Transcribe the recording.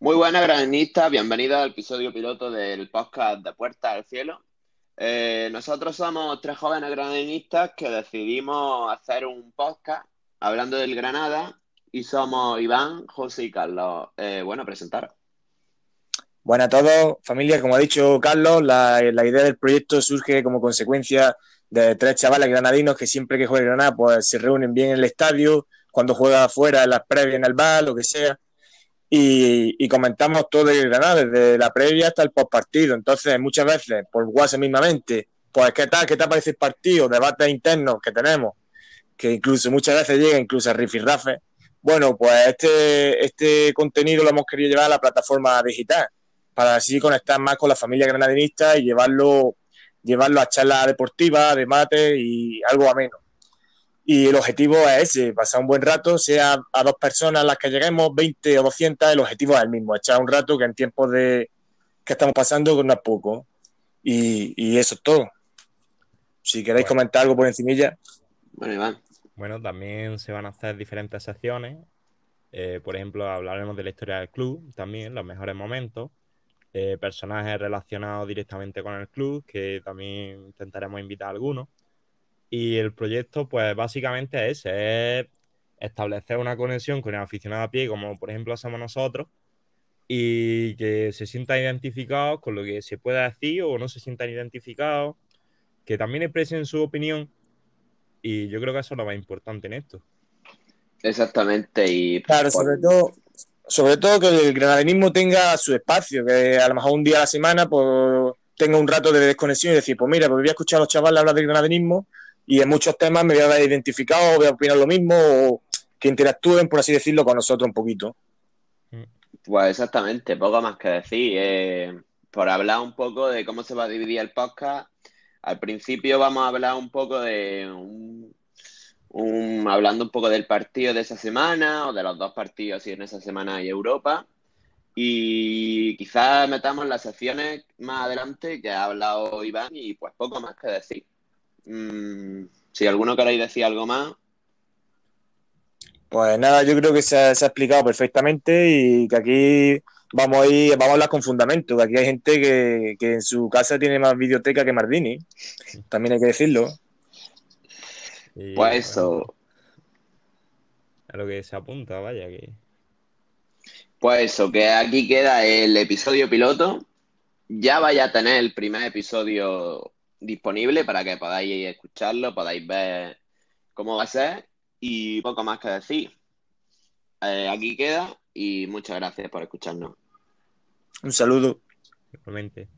Muy buenas, graninistas. Bienvenidos al episodio piloto del podcast de Puerta al Cielo. Eh, nosotros somos tres jóvenes graninistas que decidimos hacer un podcast hablando del Granada y somos Iván, José y Carlos. Eh, bueno, presentaros. Buenas a todos, familia. Como ha dicho Carlos, la, idea del proyecto surge como consecuencia de tres chavales granadinos que siempre que juega Granada pues se reúnen bien en el estadio, cuando juega afuera, en las previas, en el bar, lo que sea y, comentamos todo el Granada, desde la previa hasta el postpartido. Entonces, muchas veces, por WhatsApp mismamente, pues, ¿qué tal? ¿Qué te parece el partido? Debates internos que tenemos, que incluso muchas veces llega incluso a rifirrafe. Bueno, pues este, este contenido lo hemos querido llevar a la plataforma digital, para así conectar más con la familia granadinista y llevarlo, llevarlo a charlas deportivas, debate y algo ameno. Y el objetivo es ese, pasar un buen rato, sea a dos personas a las que lleguemos, 20 o 200, el objetivo es el mismo, echar un rato que en tiempos de que estamos pasando no es poco. Y, y eso es todo. Si queréis comentar algo por encimilla. Bueno, Iván. Bueno, también se van a hacer diferentes secciones. Eh, por ejemplo, hablaremos de la historia del club, también los mejores momentos. Eh, personajes relacionados directamente con el club, que también intentaremos invitar a algunos. Y el proyecto, pues básicamente es, es establecer una conexión con el aficionado a pie, como por ejemplo hacemos nosotros, y que se sientan identificados con lo que se pueda decir o no se sientan identificados, que también expresen su opinión. Y yo creo que eso es lo más importante en esto. Exactamente. Y claro, sobre todo, sobre todo que el granadinismo tenga su espacio, que a lo mejor un día a la semana pues tenga un rato de desconexión y decir, pues mira, pues voy a escuchar a los chavales hablar del granadinismo y en muchos temas me voy a ver identificado, voy a opinar lo mismo, o que interactúen, por así decirlo, con nosotros un poquito. Pues exactamente, poco más que decir. Eh, por hablar un poco de cómo se va a dividir el podcast, al principio vamos a hablar un poco de un, hablando un poco del partido de esa semana o de los dos partidos si en esa semana hay Europa. Y quizás metamos las secciones más adelante que ha hablado Iván y pues poco más que decir. Mm, si alguno queréis decir algo más. Pues nada, yo creo que se ha, explicado perfectamente y que aquí vamos a ir, vamos a hablar con fundamento, que aquí hay gente que, en su casa tiene más biblioteca que Mardini, también hay que decirlo. pues eso. A lo que se apunta, vaya que. Pues eso, que aquí queda el episodio piloto. Ya vaya a tener el primer episodio disponible para que podáis escucharlo, podáis ver cómo va a ser y poco más que decir. Eh, aquí queda y muchas gracias por escucharnos. Un saludo. Igualmente.